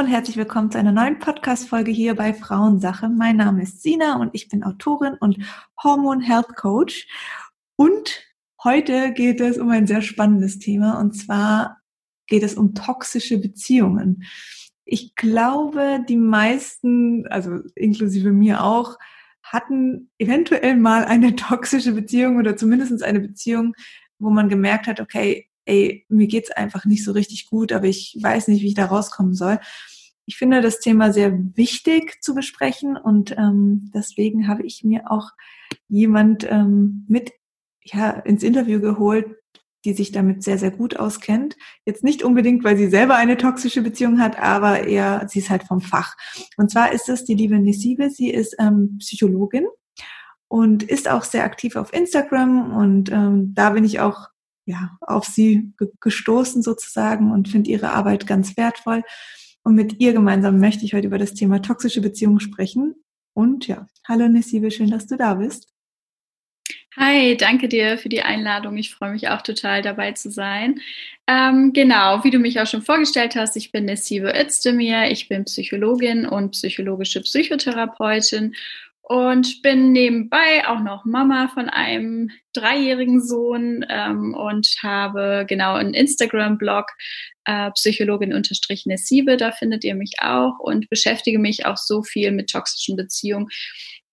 Und herzlich willkommen zu einer neuen Podcast-Folge hier bei Frauensache. Mein Name ist Sina und ich bin Autorin und Hormon Health Coach. Und heute geht es um ein sehr spannendes Thema und zwar geht es um toxische Beziehungen. Ich glaube, die meisten, also inklusive mir auch, hatten eventuell mal eine toxische Beziehung oder zumindest eine Beziehung, wo man gemerkt hat, okay, ey, mir geht's einfach nicht so richtig gut, aber ich weiß nicht, wie ich da rauskommen soll. Ich finde das Thema sehr wichtig zu besprechen und ähm, deswegen habe ich mir auch jemand ähm, mit ja, ins Interview geholt, die sich damit sehr, sehr gut auskennt. Jetzt nicht unbedingt, weil sie selber eine toxische Beziehung hat, aber eher, sie ist halt vom Fach. Und zwar ist es die liebe Nisibe. Sie ist ähm, Psychologin und ist auch sehr aktiv auf Instagram und ähm, da bin ich auch ja, auf sie gestoßen sozusagen und finde ihre Arbeit ganz wertvoll. Und mit ihr gemeinsam möchte ich heute über das Thema toxische Beziehungen sprechen. Und ja, hallo Nessibe, schön, dass du da bist. Hi, danke dir für die Einladung. Ich freue mich auch total dabei zu sein. Ähm, genau, wie du mich auch schon vorgestellt hast, ich bin Nessibe Özdemir, ich bin Psychologin und psychologische Psychotherapeutin und bin nebenbei auch noch Mama von einem dreijährigen Sohn ähm, und habe genau einen Instagram-Blog, äh, Psychologin-Nessibe, da findet ihr mich auch und beschäftige mich auch so viel mit toxischen Beziehungen.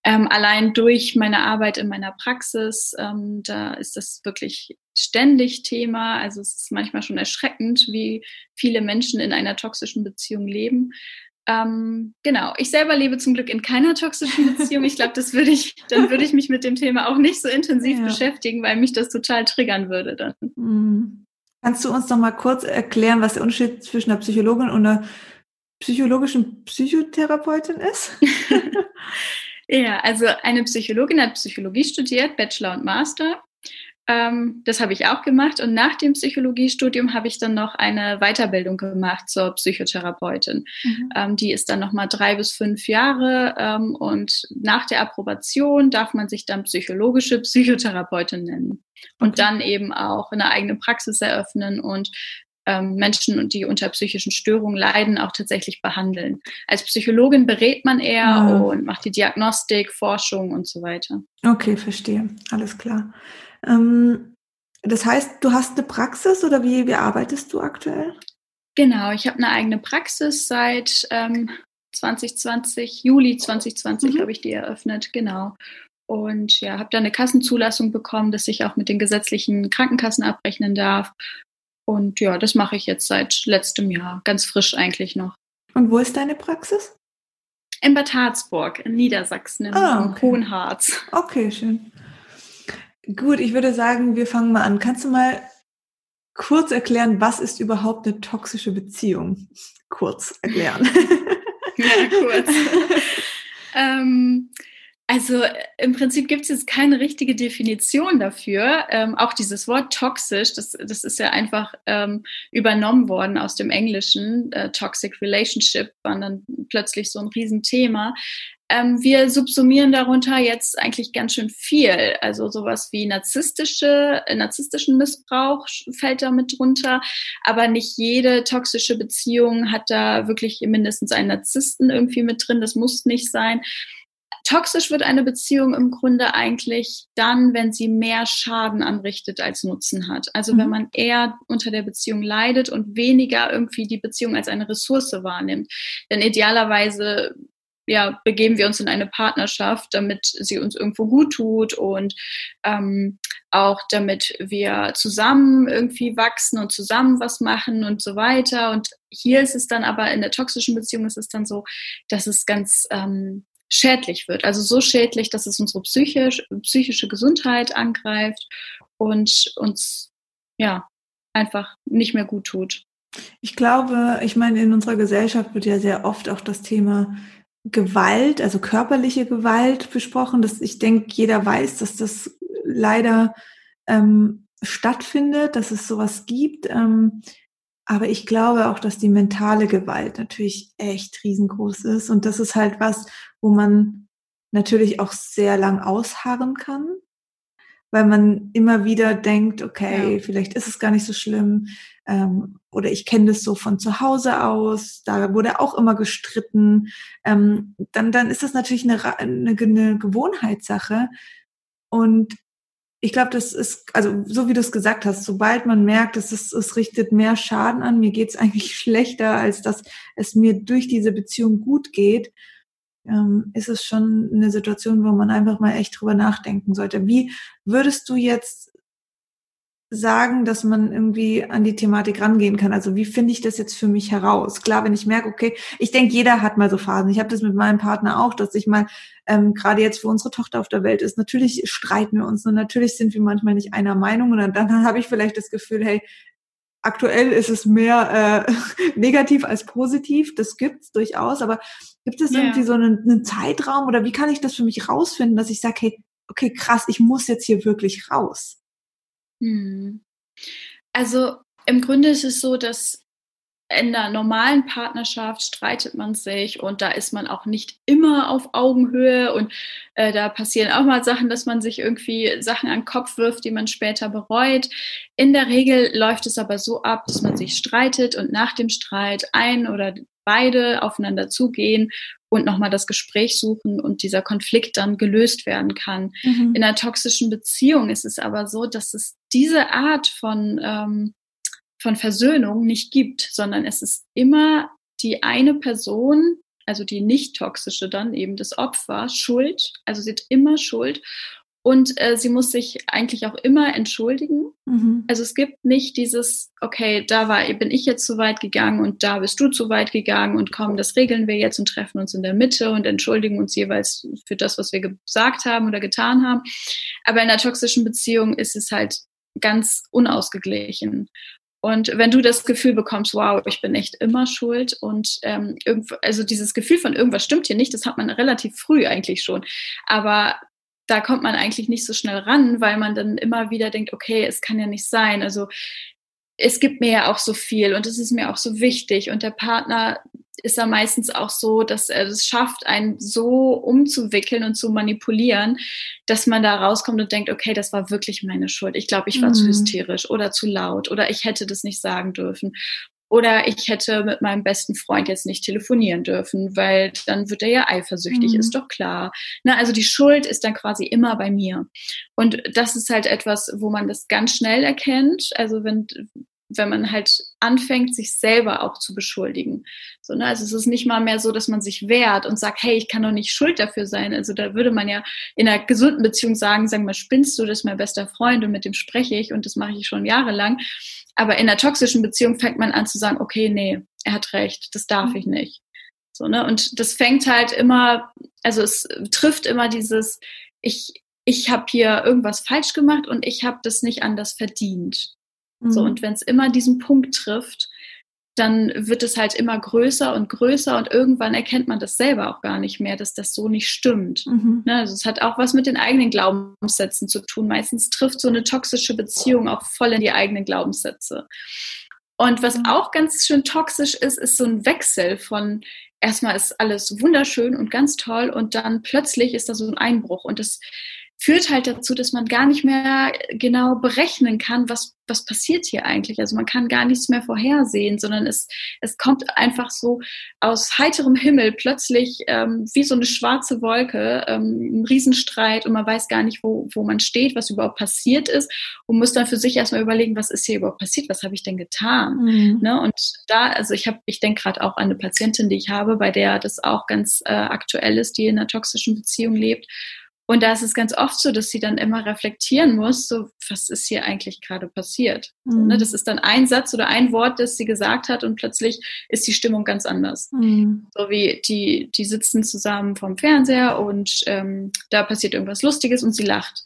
Ähm, allein durch meine Arbeit in meiner Praxis, ähm, da ist das wirklich ständig Thema. Also es ist manchmal schon erschreckend, wie viele Menschen in einer toxischen Beziehung leben. Ähm, genau, ich selber lebe zum Glück in keiner toxischen Beziehung. Ich glaube, das würde ich, dann würde ich mich mit dem Thema auch nicht so intensiv ja. beschäftigen, weil mich das total triggern würde dann. Mhm. Kannst du uns noch mal kurz erklären, was der Unterschied zwischen einer Psychologin und einer psychologischen Psychotherapeutin ist? ja, also eine Psychologin hat Psychologie studiert, Bachelor und Master ähm, das habe ich auch gemacht. Und nach dem Psychologiestudium habe ich dann noch eine Weiterbildung gemacht zur Psychotherapeutin. Mhm. Ähm, die ist dann nochmal drei bis fünf Jahre. Ähm, und nach der Approbation darf man sich dann psychologische Psychotherapeutin nennen. Und okay. dann eben auch eine eigene Praxis eröffnen und ähm, Menschen, die unter psychischen Störungen leiden, auch tatsächlich behandeln. Als Psychologin berät man eher ja. und macht die Diagnostik, Forschung und so weiter. Okay, verstehe. Alles klar. Ähm, das heißt, du hast eine Praxis oder wie, wie arbeitest du aktuell? Genau, ich habe eine eigene Praxis seit ähm, 2020, Juli 2020 mhm. habe ich die eröffnet, genau. Und ja, habe da eine Kassenzulassung bekommen, dass ich auch mit den gesetzlichen Krankenkassen abrechnen darf. Und ja, das mache ich jetzt seit letztem Jahr, ganz frisch eigentlich noch. Und wo ist deine Praxis? In Bad Harzburg, in Niedersachsen, in ah, okay. Hohenharz. Okay, schön. Gut, ich würde sagen, wir fangen mal an. Kannst du mal kurz erklären, was ist überhaupt eine toxische Beziehung? Kurz erklären. ja, kurz. ähm, also im Prinzip gibt es jetzt keine richtige Definition dafür. Ähm, auch dieses Wort toxisch, das, das ist ja einfach ähm, übernommen worden aus dem Englischen. Äh, Toxic Relationship war dann plötzlich so ein Riesenthema. Ähm, wir subsumieren darunter jetzt eigentlich ganz schön viel. Also sowas wie narzisstische, narzisstischen Missbrauch fällt da mit drunter. Aber nicht jede toxische Beziehung hat da wirklich mindestens einen Narzissten irgendwie mit drin. Das muss nicht sein. Toxisch wird eine Beziehung im Grunde eigentlich dann, wenn sie mehr Schaden anrichtet als Nutzen hat. Also mhm. wenn man eher unter der Beziehung leidet und weniger irgendwie die Beziehung als eine Ressource wahrnimmt. Denn idealerweise ja, begeben wir uns in eine Partnerschaft, damit sie uns irgendwo gut tut und ähm, auch damit wir zusammen irgendwie wachsen und zusammen was machen und so weiter. Und hier ist es dann aber in der toxischen Beziehung ist es dann so, dass es ganz ähm, schädlich wird. Also so schädlich, dass es unsere psychisch, psychische Gesundheit angreift und uns ja einfach nicht mehr gut tut. Ich glaube, ich meine, in unserer Gesellschaft wird ja sehr oft auch das Thema Gewalt, also körperliche Gewalt besprochen. Dass ich denke, jeder weiß, dass das leider ähm, stattfindet, dass es sowas gibt. Ähm, aber ich glaube auch, dass die mentale Gewalt natürlich echt riesengroß ist. Und das ist halt was, wo man natürlich auch sehr lang ausharren kann, weil man immer wieder denkt, okay, ja. vielleicht ist es gar nicht so schlimm. ähm, oder ich kenne das so von zu Hause aus, da wurde auch immer gestritten, ähm, dann, dann ist das natürlich eine, eine, eine Gewohnheitssache. Und ich glaube, das ist, also so wie du es gesagt hast, sobald man merkt, es, es richtet mehr Schaden an, mir geht es eigentlich schlechter, als dass es mir durch diese Beziehung gut geht, ähm, ist es schon eine Situation, wo man einfach mal echt drüber nachdenken sollte. Wie würdest du jetzt sagen, dass man irgendwie an die Thematik rangehen kann? Also wie finde ich das jetzt für mich heraus? Klar, wenn ich merke, okay, ich denke, jeder hat mal so Phasen. Ich habe das mit meinem Partner auch, dass ich mal, ähm, gerade jetzt, wo unsere Tochter auf der Welt ist, natürlich streiten wir uns und natürlich sind wir manchmal nicht einer Meinung und dann, dann habe ich vielleicht das Gefühl, hey, aktuell ist es mehr äh, negativ als positiv. Das gibt's durchaus, aber gibt es ja. irgendwie so einen, einen Zeitraum oder wie kann ich das für mich rausfinden, dass ich sage, hey, okay, krass, ich muss jetzt hier wirklich raus? Hm. Also im Grunde ist es so, dass in einer normalen Partnerschaft streitet man sich und da ist man auch nicht immer auf Augenhöhe und äh, da passieren auch mal Sachen, dass man sich irgendwie Sachen an den Kopf wirft, die man später bereut. In der Regel läuft es aber so ab, dass man sich streitet und nach dem Streit ein oder beide aufeinander zugehen und nochmal das Gespräch suchen und dieser Konflikt dann gelöst werden kann. Mhm. In einer toxischen Beziehung ist es aber so, dass es diese Art von, ähm, von Versöhnung nicht gibt, sondern es ist immer die eine Person, also die nicht toxische dann eben das Opfer, schuld, also sie hat immer Schuld und äh, sie muss sich eigentlich auch immer entschuldigen. Mhm. Also es gibt nicht dieses, okay, da war, bin ich jetzt zu weit gegangen und da bist du zu weit gegangen und komm, das regeln wir jetzt und treffen uns in der Mitte und entschuldigen uns jeweils für das, was wir gesagt haben oder getan haben. Aber in einer toxischen Beziehung ist es halt ganz unausgeglichen. Und wenn du das Gefühl bekommst, wow, ich bin echt immer schuld und ähm, also dieses Gefühl von irgendwas stimmt hier nicht, das hat man relativ früh eigentlich schon. Aber da kommt man eigentlich nicht so schnell ran, weil man dann immer wieder denkt, okay, es kann ja nicht sein. Also es gibt mir ja auch so viel und es ist mir auch so wichtig. Und der Partner ist da meistens auch so, dass er es schafft, einen so umzuwickeln und zu manipulieren, dass man da rauskommt und denkt, okay, das war wirklich meine Schuld. Ich glaube, ich war mhm. zu hysterisch oder zu laut oder ich hätte das nicht sagen dürfen. Oder ich hätte mit meinem besten Freund jetzt nicht telefonieren dürfen, weil dann wird er ja eifersüchtig, mhm. ist doch klar. Na, also die Schuld ist dann quasi immer bei mir. Und das ist halt etwas, wo man das ganz schnell erkennt. Also wenn, wenn man halt anfängt, sich selber auch zu beschuldigen. So, ne? Also es ist nicht mal mehr so, dass man sich wehrt und sagt, hey, ich kann doch nicht schuld dafür sein. Also da würde man ja in einer gesunden Beziehung sagen, sagen mal, spinnst du, das ist mein bester Freund und mit dem spreche ich und das mache ich schon jahrelang. Aber in einer toxischen Beziehung fängt man an zu sagen, okay, nee, er hat recht, das darf ich nicht. So, ne? Und das fängt halt immer, also es trifft immer dieses, ich, ich habe hier irgendwas falsch gemacht und ich habe das nicht anders verdient. Mhm. So, und wenn es immer diesen Punkt trifft, dann wird es halt immer größer und größer und irgendwann erkennt man das selber auch gar nicht mehr, dass das so nicht stimmt. Mhm. Ne, also es hat auch was mit den eigenen Glaubenssätzen zu tun. Meistens trifft so eine toxische Beziehung auch voll in die eigenen Glaubenssätze. Und was mhm. auch ganz schön toxisch ist, ist so ein Wechsel von erstmal ist alles wunderschön und ganz toll und dann plötzlich ist da so ein Einbruch und das führt halt dazu, dass man gar nicht mehr genau berechnen kann, was, was passiert hier eigentlich. Also man kann gar nichts mehr vorhersehen, sondern es, es kommt einfach so aus heiterem Himmel plötzlich ähm, wie so eine schwarze Wolke, ähm, ein Riesenstreit und man weiß gar nicht, wo, wo man steht, was überhaupt passiert ist und muss dann für sich erstmal überlegen, was ist hier überhaupt passiert, was habe ich denn getan. Mhm. Ne? Und da, also ich habe, ich denke gerade auch an eine Patientin, die ich habe, bei der das auch ganz äh, aktuell ist, die in einer toxischen Beziehung lebt und da ist es ganz oft so, dass sie dann immer reflektieren muss, so, was ist hier eigentlich gerade passiert? Mhm. Ne? Mhm. Das ist dann ein Satz oder ein Wort, das sie gesagt hat und plötzlich ist die Stimmung ganz anders. Mhm. So wie die, die sitzen zusammen vom Fernseher und ähm, da passiert irgendwas Lustiges und sie lacht.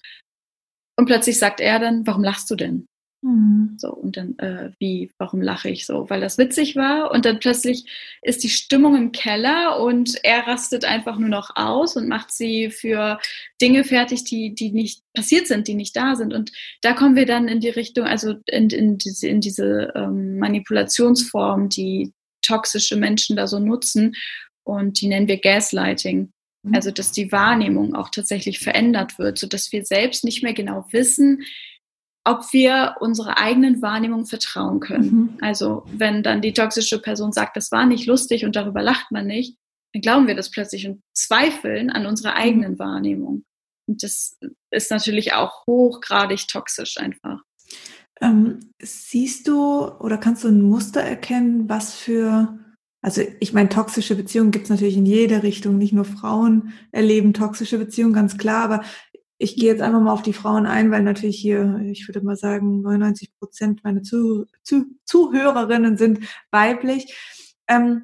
Und plötzlich sagt er dann, warum lachst du denn? Mhm. So, und dann, äh, wie, warum lache ich so? Weil das witzig war und dann plötzlich ist die Stimmung im Keller und er rastet einfach nur noch aus und macht sie für Dinge fertig, die, die nicht passiert sind, die nicht da sind. Und da kommen wir dann in die Richtung, also in, in diese, in diese ähm, Manipulationsform, die toxische Menschen da so nutzen und die nennen wir Gaslighting. Mhm. Also, dass die Wahrnehmung auch tatsächlich verändert wird, so dass wir selbst nicht mehr genau wissen, ob wir unserer eigenen Wahrnehmung vertrauen können. Mhm. Also wenn dann die toxische Person sagt, das war nicht lustig und darüber lacht man nicht, dann glauben wir das plötzlich und zweifeln an unserer mhm. eigenen Wahrnehmung. Und das ist natürlich auch hochgradig toxisch einfach. Ähm, siehst du oder kannst du ein Muster erkennen, was für, also ich meine, toxische Beziehungen gibt es natürlich in jeder Richtung, nicht nur Frauen erleben toxische Beziehungen, ganz klar, aber ich gehe jetzt einfach mal auf die Frauen ein, weil natürlich hier, ich würde mal sagen, 99 Prozent meiner Zuh Zuh Zuhörerinnen sind weiblich. Ähm,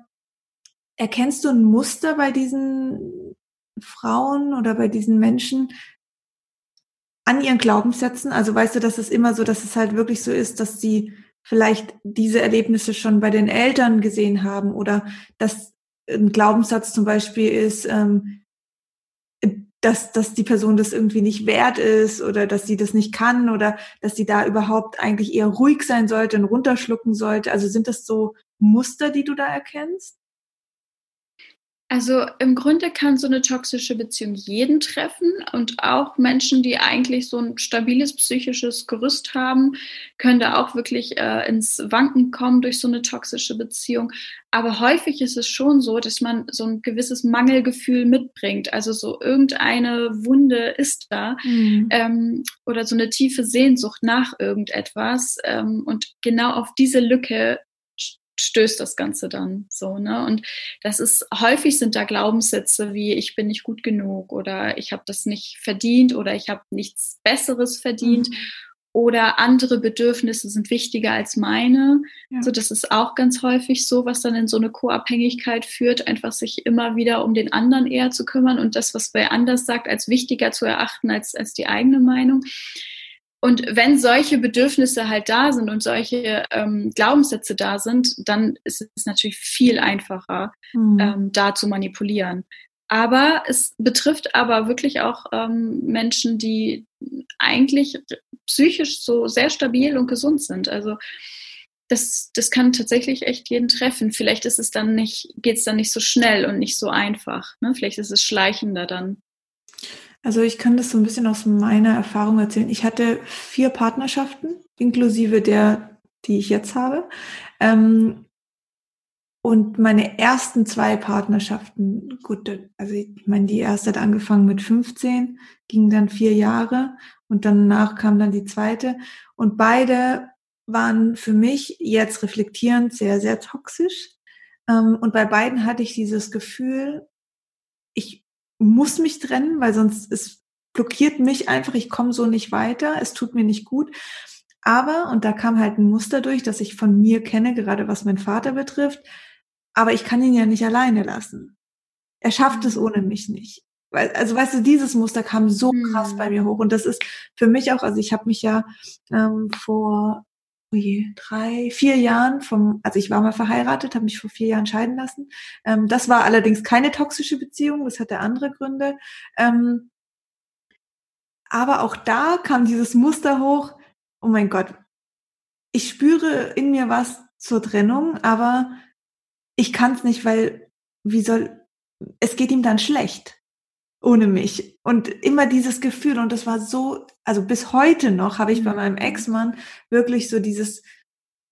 erkennst du ein Muster bei diesen Frauen oder bei diesen Menschen an ihren Glaubenssätzen? Also weißt du, dass es immer so, dass es halt wirklich so ist, dass sie vielleicht diese Erlebnisse schon bei den Eltern gesehen haben oder dass ein Glaubenssatz zum Beispiel ist, ähm, dass, dass die Person das irgendwie nicht wert ist oder dass sie das nicht kann oder dass sie da überhaupt eigentlich eher ruhig sein sollte und runterschlucken sollte. Also sind das so Muster, die du da erkennst? Also im Grunde kann so eine toxische Beziehung jeden treffen und auch Menschen, die eigentlich so ein stabiles psychisches Gerüst haben, können da auch wirklich äh, ins Wanken kommen durch so eine toxische Beziehung. Aber häufig ist es schon so, dass man so ein gewisses Mangelgefühl mitbringt. Also so irgendeine Wunde ist da mhm. ähm, oder so eine tiefe Sehnsucht nach irgendetwas. Ähm, und genau auf diese Lücke stößt das Ganze dann so, ne? Und das ist häufig sind da Glaubenssätze wie ich bin nicht gut genug oder ich habe das nicht verdient oder ich habe nichts Besseres verdient. Mhm. Oder andere Bedürfnisse sind wichtiger als meine. Ja. So, das ist auch ganz häufig so, was dann in so eine Co-Abhängigkeit führt, einfach sich immer wieder um den anderen eher zu kümmern und das, was wer anders sagt, als wichtiger zu erachten als, als die eigene Meinung. Und wenn solche Bedürfnisse halt da sind und solche ähm, Glaubenssätze da sind, dann ist es natürlich viel einfacher, mhm. ähm, da zu manipulieren. Aber es betrifft aber wirklich auch ähm, Menschen, die eigentlich psychisch so sehr stabil und gesund sind. Also das, das kann tatsächlich echt jeden treffen. Vielleicht ist es dann nicht, geht es dann nicht so schnell und nicht so einfach. Ne? Vielleicht ist es schleichender dann. Also ich kann das so ein bisschen aus meiner Erfahrung erzählen. Ich hatte vier Partnerschaften, inklusive der, die ich jetzt habe. Ähm, und meine ersten zwei Partnerschaften, gut, also ich meine, die erste hat angefangen mit 15, ging dann vier Jahre und danach kam dann die zweite. Und beide waren für mich jetzt reflektierend sehr, sehr toxisch. Ähm, und bei beiden hatte ich dieses Gefühl, ich muss mich trennen, weil sonst es blockiert mich einfach, ich komme so nicht weiter, es tut mir nicht gut. Aber, und da kam halt ein Muster durch, das ich von mir kenne, gerade was mein Vater betrifft, aber ich kann ihn ja nicht alleine lassen. Er schafft es ohne mich nicht. Also weißt du, dieses Muster kam so krass bei hm. mir hoch und das ist für mich auch, also ich habe mich ja ähm, vor je, drei, vier Jahren vom, also ich war mal verheiratet, habe mich vor vier Jahren scheiden lassen. Ähm, das war allerdings keine toxische Beziehung, das hatte andere Gründe. Ähm, aber auch da kam dieses Muster hoch, oh mein Gott, ich spüre in mir was zur Trennung, aber ich kann es nicht, weil wie soll, es geht ihm dann schlecht ohne mich. Und immer dieses Gefühl, und das war so, also bis heute noch habe ich bei meinem mhm. Ex-Mann wirklich so dieses,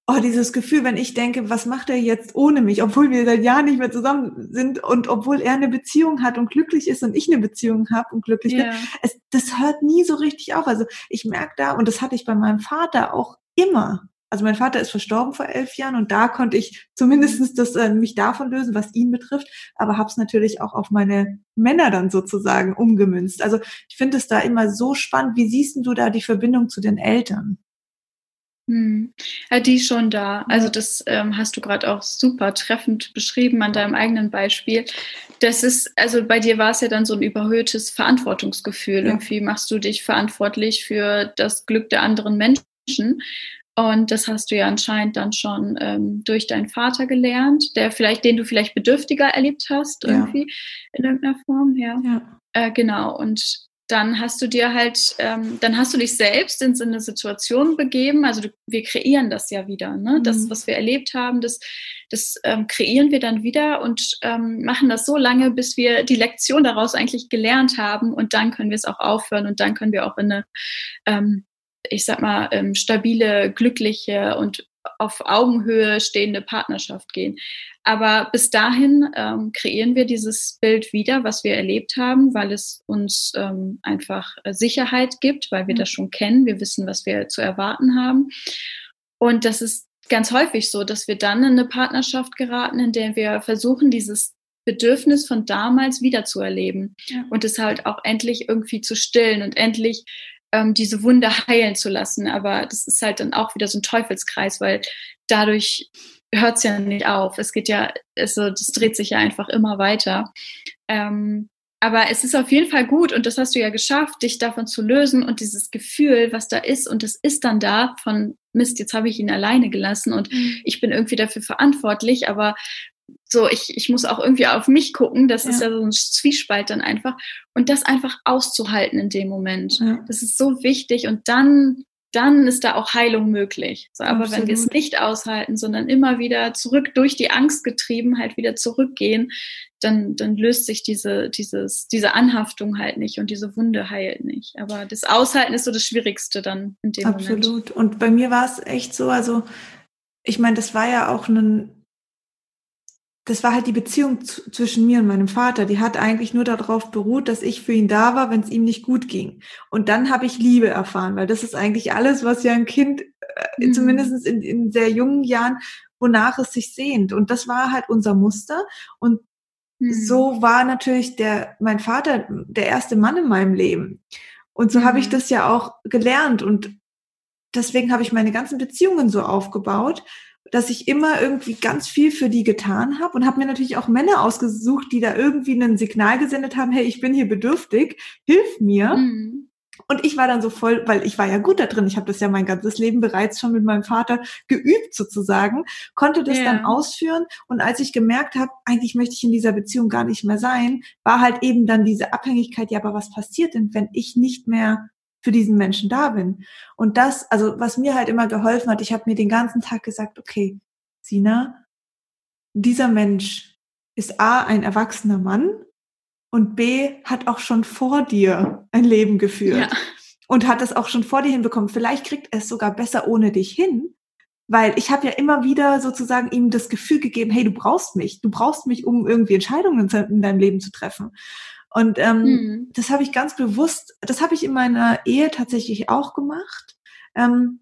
oh, dieses Gefühl, wenn ich denke, was macht er jetzt ohne mich, obwohl wir seit Jahren nicht mehr zusammen sind und obwohl er eine Beziehung hat und glücklich ist und ich eine Beziehung habe und glücklich yeah. bin, es, das hört nie so richtig auf. Also ich merke da, und das hatte ich bei meinem Vater auch immer, also mein Vater ist verstorben vor elf Jahren und da konnte ich zumindestens das, äh, mich davon lösen, was ihn betrifft, aber habe es natürlich auch auf meine Männer dann sozusagen umgemünzt. Also ich finde es da immer so spannend. Wie siehst du da die Verbindung zu den Eltern? Hm. Ja, die schon da. Also das ähm, hast du gerade auch super treffend beschrieben an deinem eigenen Beispiel. Das ist, also bei dir war es ja dann so ein überhöhtes Verantwortungsgefühl. Ja. Irgendwie machst du dich verantwortlich für das Glück der anderen Menschen. Und das hast du ja anscheinend dann schon ähm, durch deinen Vater gelernt, der vielleicht, den du vielleicht bedürftiger erlebt hast, irgendwie ja. in irgendeiner Form, ja. ja. Äh, genau. Und dann hast du dir halt, ähm, dann hast du dich selbst in so eine Situation begeben. Also du, wir kreieren das ja wieder. Ne? Mhm. Das, was wir erlebt haben, das, das ähm, kreieren wir dann wieder und ähm, machen das so lange, bis wir die Lektion daraus eigentlich gelernt haben. Und dann können wir es auch aufhören und dann können wir auch in eine ähm, ich sag mal, ähm, stabile, glückliche und auf Augenhöhe stehende Partnerschaft gehen. Aber bis dahin ähm, kreieren wir dieses Bild wieder, was wir erlebt haben, weil es uns ähm, einfach Sicherheit gibt, weil wir mhm. das schon kennen. Wir wissen, was wir zu erwarten haben. Und das ist ganz häufig so, dass wir dann in eine Partnerschaft geraten, in der wir versuchen, dieses Bedürfnis von damals wieder zu erleben ja. und es halt auch endlich irgendwie zu stillen und endlich ähm, diese Wunde heilen zu lassen. Aber das ist halt dann auch wieder so ein Teufelskreis, weil dadurch hört es ja nicht auf. Es geht ja, also das dreht sich ja einfach immer weiter. Ähm, aber es ist auf jeden Fall gut und das hast du ja geschafft, dich davon zu lösen und dieses Gefühl, was da ist und es ist dann da von Mist, jetzt habe ich ihn alleine gelassen und mhm. ich bin irgendwie dafür verantwortlich, aber so, ich, ich muss auch irgendwie auf mich gucken. Das ja. ist ja so ein Zwiespalt dann einfach. Und das einfach auszuhalten in dem Moment. Ja. Das ist so wichtig. Und dann, dann ist da auch Heilung möglich. So, aber Absolut. wenn wir es nicht aushalten, sondern immer wieder zurück durch die Angst getrieben halt wieder zurückgehen, dann, dann löst sich diese, dieses, diese Anhaftung halt nicht und diese Wunde heilt nicht. Aber das Aushalten ist so das Schwierigste dann in dem Absolut. Moment. Absolut. Und bei mir war es echt so, also ich meine, das war ja auch ein das war halt die Beziehung zwischen mir und meinem Vater. Die hat eigentlich nur darauf beruht, dass ich für ihn da war, wenn es ihm nicht gut ging. Und dann habe ich Liebe erfahren, weil das ist eigentlich alles, was ja ein Kind, äh, mhm. zumindest in, in sehr jungen Jahren, wonach es sich sehnt. Und das war halt unser Muster. Und mhm. so war natürlich der, mein Vater der erste Mann in meinem Leben. Und so mhm. habe ich das ja auch gelernt. Und deswegen habe ich meine ganzen Beziehungen so aufgebaut, dass ich immer irgendwie ganz viel für die getan habe und habe mir natürlich auch Männer ausgesucht, die da irgendwie ein Signal gesendet haben, hey, ich bin hier bedürftig, hilf mir. Mhm. Und ich war dann so voll, weil ich war ja gut da drin, ich habe das ja mein ganzes Leben bereits schon mit meinem Vater geübt sozusagen, konnte das ja. dann ausführen und als ich gemerkt habe, eigentlich möchte ich in dieser Beziehung gar nicht mehr sein, war halt eben dann diese Abhängigkeit, ja, aber was passiert denn, wenn ich nicht mehr für diesen Menschen da bin. Und das, also was mir halt immer geholfen hat, ich habe mir den ganzen Tag gesagt, okay, Sina, dieser Mensch ist A, ein erwachsener Mann und B, hat auch schon vor dir ein Leben geführt ja. und hat es auch schon vor dir hinbekommen. Vielleicht kriegt er es sogar besser ohne dich hin, weil ich habe ja immer wieder sozusagen ihm das Gefühl gegeben, hey, du brauchst mich, du brauchst mich, um irgendwie Entscheidungen in deinem Leben zu treffen. Und ähm, mhm. das habe ich ganz bewusst, das habe ich in meiner Ehe tatsächlich auch gemacht. Ähm,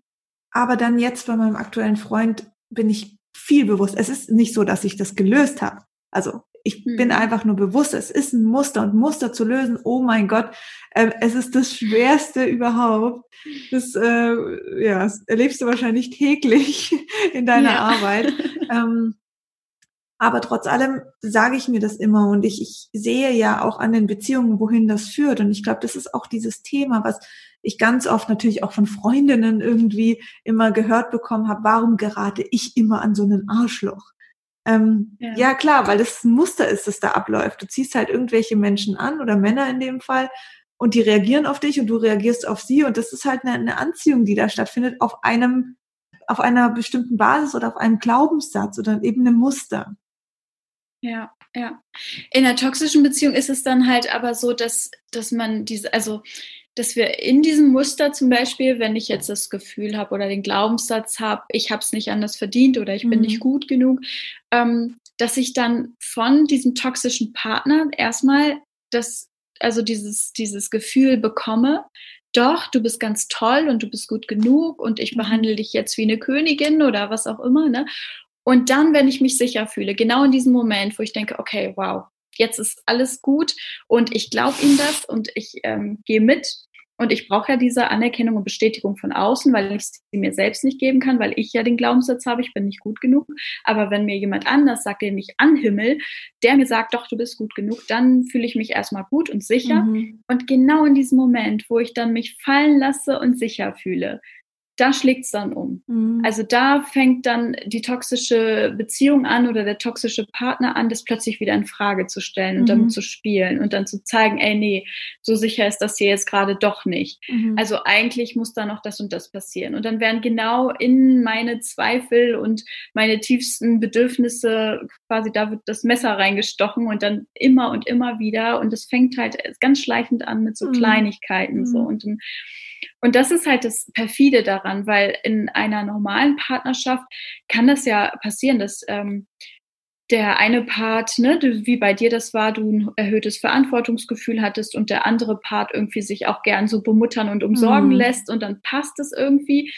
aber dann jetzt bei meinem aktuellen Freund bin ich viel bewusst. Es ist nicht so, dass ich das gelöst habe. Also ich mhm. bin einfach nur bewusst, es ist ein Muster und Muster zu lösen, oh mein Gott, äh, es ist das Schwerste überhaupt. Das äh, ja, das erlebst du wahrscheinlich täglich in deiner ja. Arbeit. Ähm, aber trotz allem sage ich mir das immer und ich, ich sehe ja auch an den Beziehungen, wohin das führt. Und ich glaube, das ist auch dieses Thema, was ich ganz oft natürlich auch von Freundinnen irgendwie immer gehört bekommen habe. Warum gerate ich immer an so einen Arschloch? Ähm, ja. ja. klar, weil das ein Muster ist, das da abläuft. Du ziehst halt irgendwelche Menschen an oder Männer in dem Fall und die reagieren auf dich und du reagierst auf sie und das ist halt eine, eine Anziehung, die da stattfindet auf einem, auf einer bestimmten Basis oder auf einem Glaubenssatz oder eben einem Muster. Ja, ja. In einer toxischen Beziehung ist es dann halt aber so, dass, dass man diese, also dass wir in diesem Muster zum Beispiel, wenn ich jetzt das Gefühl habe oder den Glaubenssatz habe, ich habe es nicht anders verdient oder ich bin mhm. nicht gut genug, ähm, dass ich dann von diesem toxischen Partner erstmal das, also dieses, dieses Gefühl bekomme, doch, du bist ganz toll und du bist gut genug und ich mhm. behandle dich jetzt wie eine Königin oder was auch immer, ne? Und dann, wenn ich mich sicher fühle, genau in diesem Moment, wo ich denke, okay, wow, jetzt ist alles gut und ich glaube ihm das und ich ähm, gehe mit und ich brauche ja diese Anerkennung und Bestätigung von außen, weil ich sie mir selbst nicht geben kann, weil ich ja den Glaubenssatz habe, ich bin nicht gut genug. Aber wenn mir jemand anders sagt, den ich anhimmel, der mir sagt, doch, du bist gut genug, dann fühle ich mich erstmal gut und sicher. Mhm. Und genau in diesem Moment, wo ich dann mich fallen lasse und sicher fühle, da schlägt es dann um. Mhm. Also da fängt dann die toxische Beziehung an oder der toxische Partner an, das plötzlich wieder in Frage zu stellen und mhm. damit zu spielen und dann zu zeigen, ey, nee, so sicher ist das hier jetzt gerade doch nicht. Mhm. Also eigentlich muss da noch das und das passieren. Und dann werden genau in meine Zweifel und meine tiefsten Bedürfnisse quasi, da wird das Messer reingestochen und dann immer und immer wieder. Und es fängt halt ganz schleichend an mit so mhm. Kleinigkeiten so. Mhm. Und dann Und das ist halt das perfide daran, weil in einer normalen Partnerschaft kann das ja passieren, dass ähm, der eine Part, ne, wie bei dir das war, du ein erhöhtes Verantwortungsgefühl hattest und der andere Part irgendwie sich auch gern so bemuttern und umsorgen mhm. lässt und dann passt es irgendwie.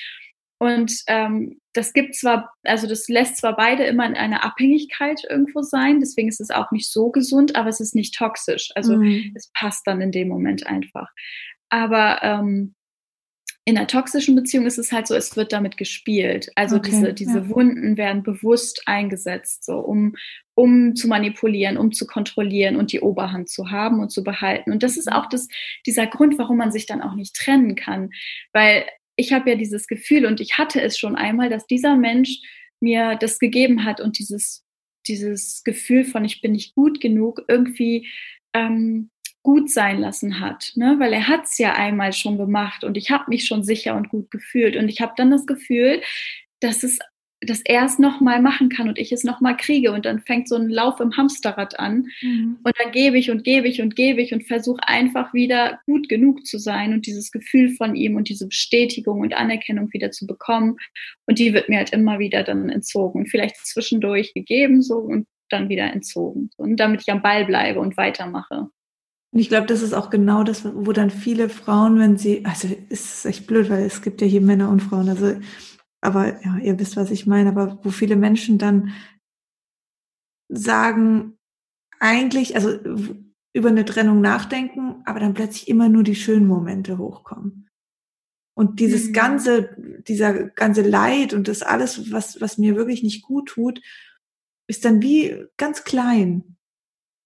Und ähm, das gibt zwar, also das lässt zwar beide immer in einer Abhängigkeit irgendwo sein, deswegen ist es auch nicht so gesund, aber es ist nicht toxisch. Also mhm. es passt dann in dem Moment einfach. Aber ähm, in einer toxischen Beziehung ist es halt so, es wird damit gespielt. Also okay, diese, diese ja. Wunden werden bewusst eingesetzt, so um, um zu manipulieren, um zu kontrollieren und die Oberhand zu haben und zu behalten. Und das ist auch das, dieser Grund, warum man sich dann auch nicht trennen kann. Weil ich habe ja dieses Gefühl und ich hatte es schon einmal, dass dieser Mensch mir das gegeben hat und dieses, dieses Gefühl von ich bin nicht gut genug irgendwie ähm, gut sein lassen hat, ne? weil er hat es ja einmal schon gemacht und ich habe mich schon sicher und gut gefühlt und ich habe dann das Gefühl, dass es dass er es nochmal machen kann und ich es nochmal kriege und dann fängt so ein Lauf im Hamsterrad an mhm. und dann gebe ich und gebe ich und gebe ich und versuche einfach wieder gut genug zu sein und dieses Gefühl von ihm und diese Bestätigung und Anerkennung wieder zu bekommen und die wird mir halt immer wieder dann entzogen, vielleicht zwischendurch gegeben so und dann wieder entzogen und damit ich am Ball bleibe und weitermache. Und ich glaube, das ist auch genau das, wo dann viele Frauen, wenn sie, also ist echt blöd, weil es gibt ja hier Männer und Frauen, also, aber ja, ihr wisst, was ich meine, aber wo viele Menschen dann sagen, eigentlich, also über eine Trennung nachdenken, aber dann plötzlich immer nur die schönen Momente hochkommen. Und dieses mhm. ganze, dieser ganze Leid und das alles, was, was mir wirklich nicht gut tut, ist dann wie ganz klein.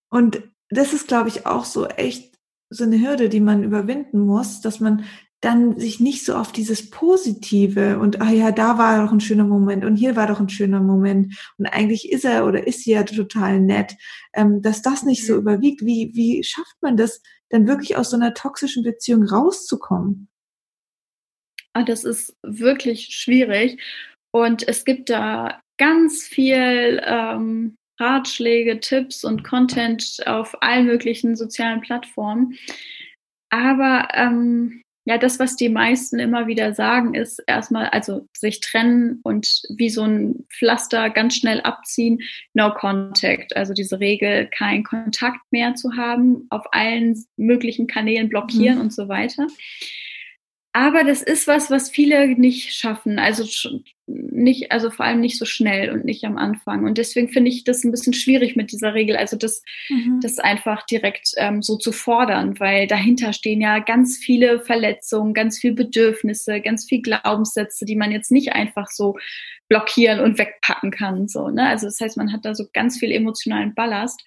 Und das ist, glaube ich, auch so echt so eine Hürde, die man überwinden muss, dass man dann sich nicht so auf dieses Positive und ah ja, da war doch ein schöner Moment und hier war doch ein schöner Moment und eigentlich ist er oder ist sie ja total nett, ähm, dass das nicht so mhm. überwiegt. Wie, wie schafft man das, dann wirklich aus so einer toxischen Beziehung rauszukommen? Ah, das ist wirklich schwierig und es gibt da ganz viel ähm, Ratschläge, Tipps und Content auf allen möglichen sozialen Plattformen. Aber ähm, ja, das, was die meisten immer wieder sagen, ist erstmal, also sich trennen und wie so ein Pflaster ganz schnell abziehen, no contact. Also diese Regel, kein Kontakt mehr zu haben, auf allen möglichen Kanälen blockieren mhm. und so weiter. Aber das ist was, was viele nicht schaffen. Also nicht, also vor allem nicht so schnell und nicht am Anfang. Und deswegen finde ich das ein bisschen schwierig mit dieser Regel. Also das, mhm. das einfach direkt ähm, so zu fordern, weil dahinter stehen ja ganz viele Verletzungen, ganz viele Bedürfnisse, ganz viele Glaubenssätze, die man jetzt nicht einfach so blockieren und wegpacken kann. So, ne? Also das heißt, man hat da so ganz viel emotionalen Ballast.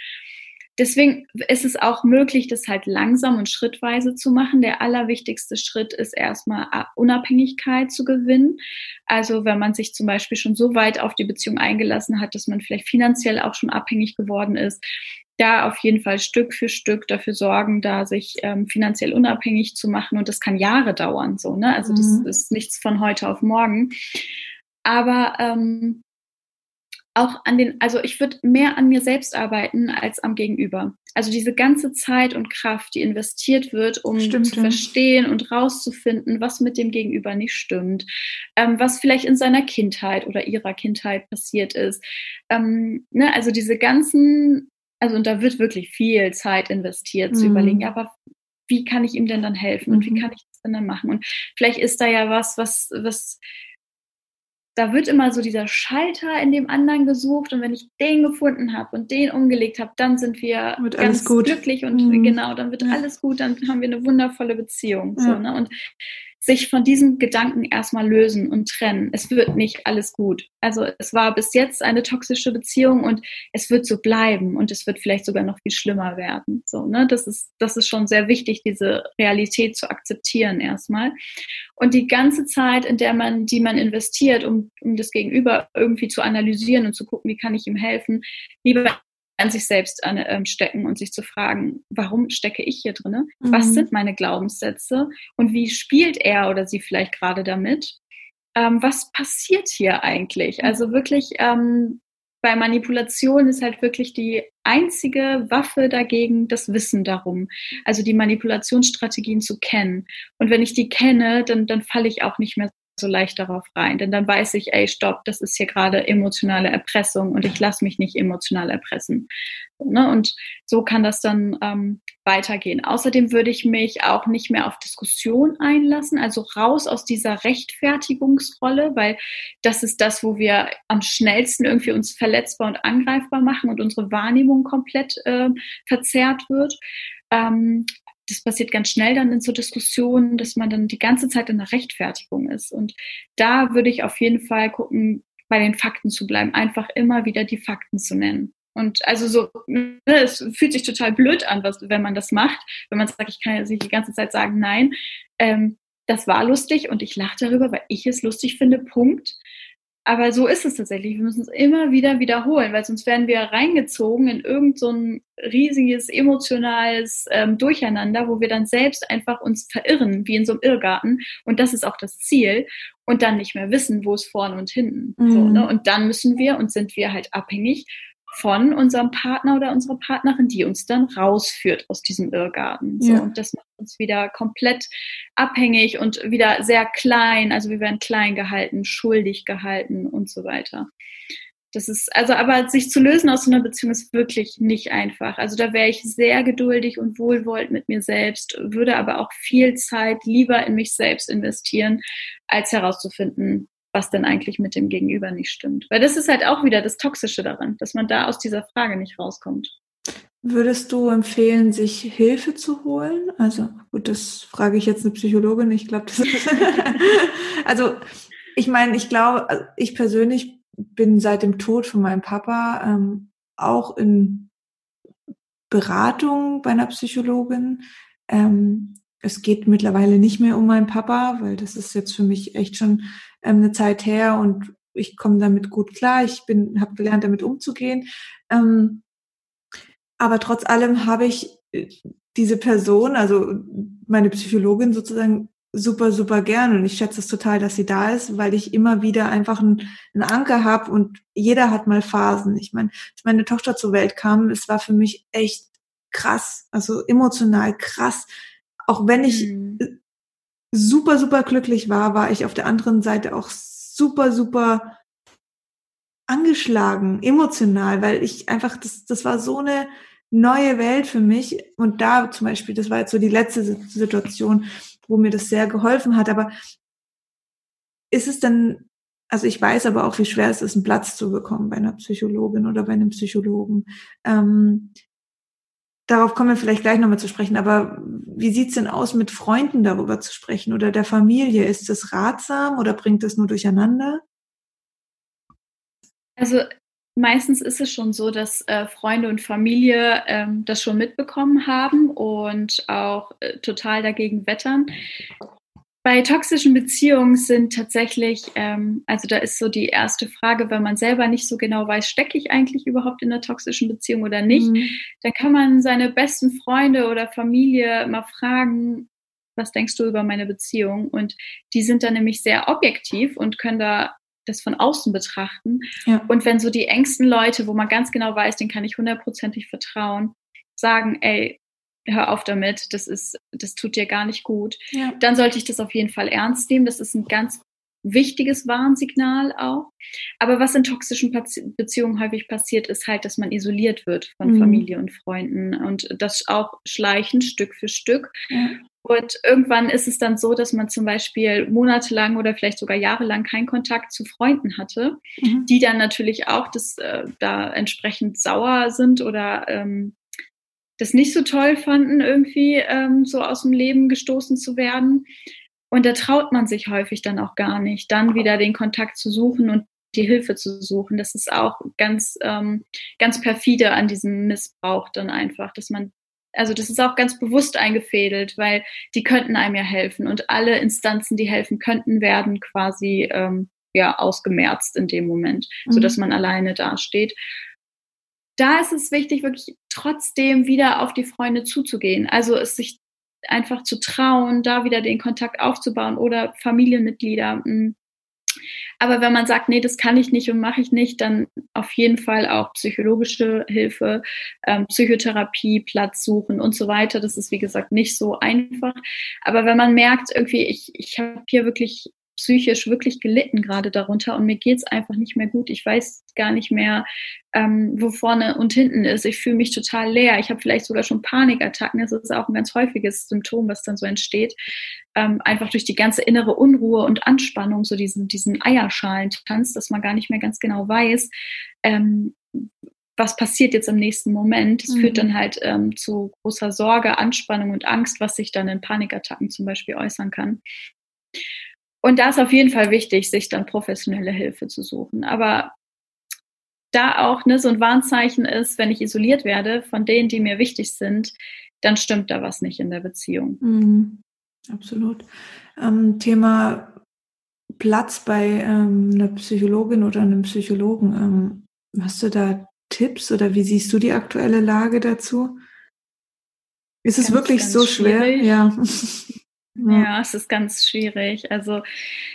Deswegen ist es auch möglich, das halt langsam und schrittweise zu machen. Der allerwichtigste Schritt ist erstmal Unabhängigkeit zu gewinnen. Also wenn man sich zum Beispiel schon so weit auf die Beziehung eingelassen hat, dass man vielleicht finanziell auch schon abhängig geworden ist, da auf jeden Fall Stück für Stück dafür sorgen, da sich ähm, finanziell unabhängig zu machen. Und das kann Jahre dauern, so, ne? Also das mhm. ist nichts von heute auf morgen. Aber ähm, auch an den, also ich würde mehr an mir selbst arbeiten als am Gegenüber. Also diese ganze Zeit und Kraft, die investiert wird, um stimmt, zu verstehen und rauszufinden, was mit dem Gegenüber nicht stimmt, ähm, was vielleicht in seiner Kindheit oder ihrer Kindheit passiert ist. Ähm, ne, also diese ganzen, also und da wird wirklich viel Zeit investiert, mhm. zu überlegen, ja, aber wie kann ich ihm denn dann helfen mhm. und wie mhm. kann ich das denn dann machen? Und vielleicht ist da ja was, was, was da wird immer so dieser Schalter in dem anderen gesucht und wenn ich den gefunden habe und den umgelegt habe, dann sind wir wird ganz glücklich und mhm. genau, dann wird ja. alles gut, dann haben wir eine wundervolle Beziehung. Ja. So, ne? Und sich von diesem Gedanken erstmal lösen und trennen. Es wird nicht alles gut. Also es war bis jetzt eine toxische Beziehung und es wird so bleiben und es wird vielleicht sogar noch viel schlimmer werden. So, ne? Das ist, das ist schon sehr wichtig, diese Realität zu akzeptieren erstmal. Und die ganze Zeit, in der man, die man investiert, um, um das Gegenüber irgendwie zu analysieren und zu gucken, wie kann ich ihm helfen, lieber an sich selbst an, ähm, stecken und sich zu fragen, warum stecke ich hier drin? Mhm. Was sind meine Glaubenssätze und wie spielt er oder sie vielleicht gerade damit? Ähm, was passiert hier eigentlich? Also wirklich ähm, bei Manipulation ist halt wirklich die einzige Waffe dagegen das Wissen darum. Also die Manipulationsstrategien zu kennen. Und wenn ich die kenne, dann, dann falle ich auch nicht mehr so leicht darauf rein. Denn dann weiß ich, ey, stopp, das ist hier gerade emotionale Erpressung und ich lasse mich nicht emotional erpressen. Ne? Und so kann das dann ähm, weitergehen. Außerdem würde ich mich auch nicht mehr auf Diskussion einlassen, also raus aus dieser Rechtfertigungsrolle, weil das ist das, wo wir am schnellsten irgendwie uns verletzbar und angreifbar machen und unsere Wahrnehmung komplett äh, verzerrt wird. Ähm, das passiert ganz schnell dann in so Diskussionen, dass man dann die ganze Zeit in der Rechtfertigung ist. Und da würde ich auf jeden Fall gucken, bei den Fakten zu bleiben, einfach immer wieder die Fakten zu nennen. Und also so, ne, es fühlt sich total blöd an, was, wenn man das macht, wenn man sagt, ich kann ja nicht die ganze Zeit sagen, nein, ähm, das war lustig und ich lache darüber, weil ich es lustig finde, Punkt. Aber so ist es tatsächlich. Wir müssen es immer wieder wiederholen, weil sonst werden wir reingezogen in irgend so ein riesiges emotionales ähm, Durcheinander, wo wir dann selbst einfach uns verirren, wie in so einem Irrgarten. Und das ist auch das Ziel. Und dann nicht mehr wissen, wo es vorne und hinten. Mhm. So, ne? Und dann müssen wir und sind wir halt abhängig von unserem Partner oder unserer Partnerin, die uns dann rausführt aus diesem Irrgarten. So, ja. Und das macht uns wieder komplett abhängig und wieder sehr klein. Also wir werden klein gehalten, schuldig gehalten und so weiter. Das ist, also, aber sich zu lösen aus so einer Beziehung ist wirklich nicht einfach. Also da wäre ich sehr geduldig und wohlwollend mit mir selbst, würde aber auch viel Zeit lieber in mich selbst investieren, als herauszufinden, was denn eigentlich mit dem Gegenüber nicht stimmt. Weil das ist halt auch wieder das Toxische daran, dass man da aus dieser Frage nicht rauskommt. Würdest du empfehlen, sich Hilfe zu holen? Also gut, das frage ich jetzt eine Psychologin. Ich glaube, das ist also ich meine, ich glaube, also ich persönlich bin seit dem Tod von meinem Papa ähm, auch in Beratung bei einer Psychologin. Ähm, es geht mittlerweile nicht mehr um meinen Papa, weil das ist jetzt für mich echt schon ähm, eine Zeit her und ich komme damit gut klar. Ich bin, habe gelernt, damit umzugehen. Ähm, aber trotz allem habe ich äh, diese Person, also meine Psychologin sozusagen, super, super gern und ich schätze es total, dass sie da ist, weil ich immer wieder einfach einen, einen Anker habe und jeder hat mal Phasen. Ich meine, als meine Tochter zur Welt kam, es war für mich echt krass, also emotional krass. Auch wenn ich mhm super, super glücklich war, war ich auf der anderen Seite auch super, super angeschlagen, emotional, weil ich einfach, das, das war so eine neue Welt für mich. Und da zum Beispiel, das war jetzt so die letzte Situation, wo mir das sehr geholfen hat. Aber ist es dann, also ich weiß aber auch, wie schwer es ist, einen Platz zu bekommen bei einer Psychologin oder bei einem Psychologen. Ähm, darauf kommen wir vielleicht gleich nochmal zu sprechen, aber wie sieht's denn aus, mit Freunden darüber zu sprechen oder der Familie? Ist das ratsam oder bringt das nur durcheinander? Also meistens ist es schon so, dass äh, Freunde und Familie ähm, das schon mitbekommen haben und auch äh, total dagegen wettern. Bei toxischen Beziehungen sind tatsächlich, ähm, also da ist so die erste Frage, wenn man selber nicht so genau weiß, stecke ich eigentlich überhaupt in einer toxischen Beziehung oder nicht, mhm. dann kann man seine besten Freunde oder Familie mal fragen, was denkst du über meine Beziehung? Und die sind dann nämlich sehr objektiv und können da das von außen betrachten. Ja. Und wenn so die engsten Leute, wo man ganz genau weiß, denen kann ich hundertprozentig vertrauen, sagen, ey, hör auf damit, das ist, das tut dir gar nicht gut, ja. dann sollte ich das auf jeden Fall ernst nehmen. Das ist ein ganz wichtiges Warnsignal auch. Aber was in toxischen Beziehungen häufig passiert, ist halt, dass man isoliert wird von mhm. Familie und Freunden und das auch schleichend Stück für Stück. Ja. Und irgendwann ist es dann so, dass man zum Beispiel monatelang oder vielleicht sogar jahrelang keinen Kontakt zu Freunden hatte, mhm. die dann natürlich auch das, äh, da entsprechend sauer sind oder ähm, das nicht so toll fanden, irgendwie ähm, so aus dem Leben gestoßen zu werden. Und da traut man sich häufig dann auch gar nicht, dann wieder den Kontakt zu suchen und die Hilfe zu suchen. Das ist auch ganz, ähm, ganz perfide an diesem Missbrauch dann einfach, dass man, also das ist auch ganz bewusst eingefädelt, weil die könnten einem ja helfen und alle Instanzen, die helfen könnten, werden quasi ähm, ja ausgemerzt in dem Moment, mhm. so dass man alleine dasteht da ist es wichtig, wirklich trotzdem wieder auf die Freunde zuzugehen. Also es sich einfach zu trauen, da wieder den Kontakt aufzubauen oder Familienmitglieder. Hm, Aber wenn man sagt, nee, das kann ich nicht und mache ich nicht, dann auf jeden Fall auch psychologische Hilfe, ähm, Psychotherapie, Platz suchen und so weiter. Das ist, wie gesagt, nicht so einfach. Aber wenn man merkt, irgendwie, ich, ich habe hier wirklich psychisch wirklich gelitten gerade darunter und mir geht's einfach nicht mehr gut. Ich weiß gar nicht mehr, ähm, wo vorne und hinten ist. Ich fühle mich total leer. Ich habe vielleicht sogar schon Panikattacken. Das ist auch ein ganz häufiges Symptom, was dann so entsteht. Ähm, einfach durch die ganze innere Unruhe und Anspannung, so diesen, diesen Eierschalentanz, dass man gar nicht mehr ganz genau weiß, ähm, was passiert jetzt im nächsten Moment. Das mhm. führt dann halt ähm, zu großer Sorge, Anspannung und Angst, was sich dann in Panikattacken zum Beispiel äußern kann. Und da ist auf jeden Fall wichtig, sich dann professionelle Hilfe zu suchen. Aber da auch ne, so ein Warnzeichen ist, wenn ich isoliert werde von denen, die mir wichtig sind, dann stimmt da was nicht in der Beziehung. Mhm. Absolut. Ähm, Thema Platz bei ähm, einer Psychologin oder einem Psychologen. Ähm, hast du da Tipps oder wie siehst du die aktuelle Lage dazu? Ist es ganz, wirklich ganz so schwer? Schwierig. Ja. Ja, es ist ganz schwierig. Also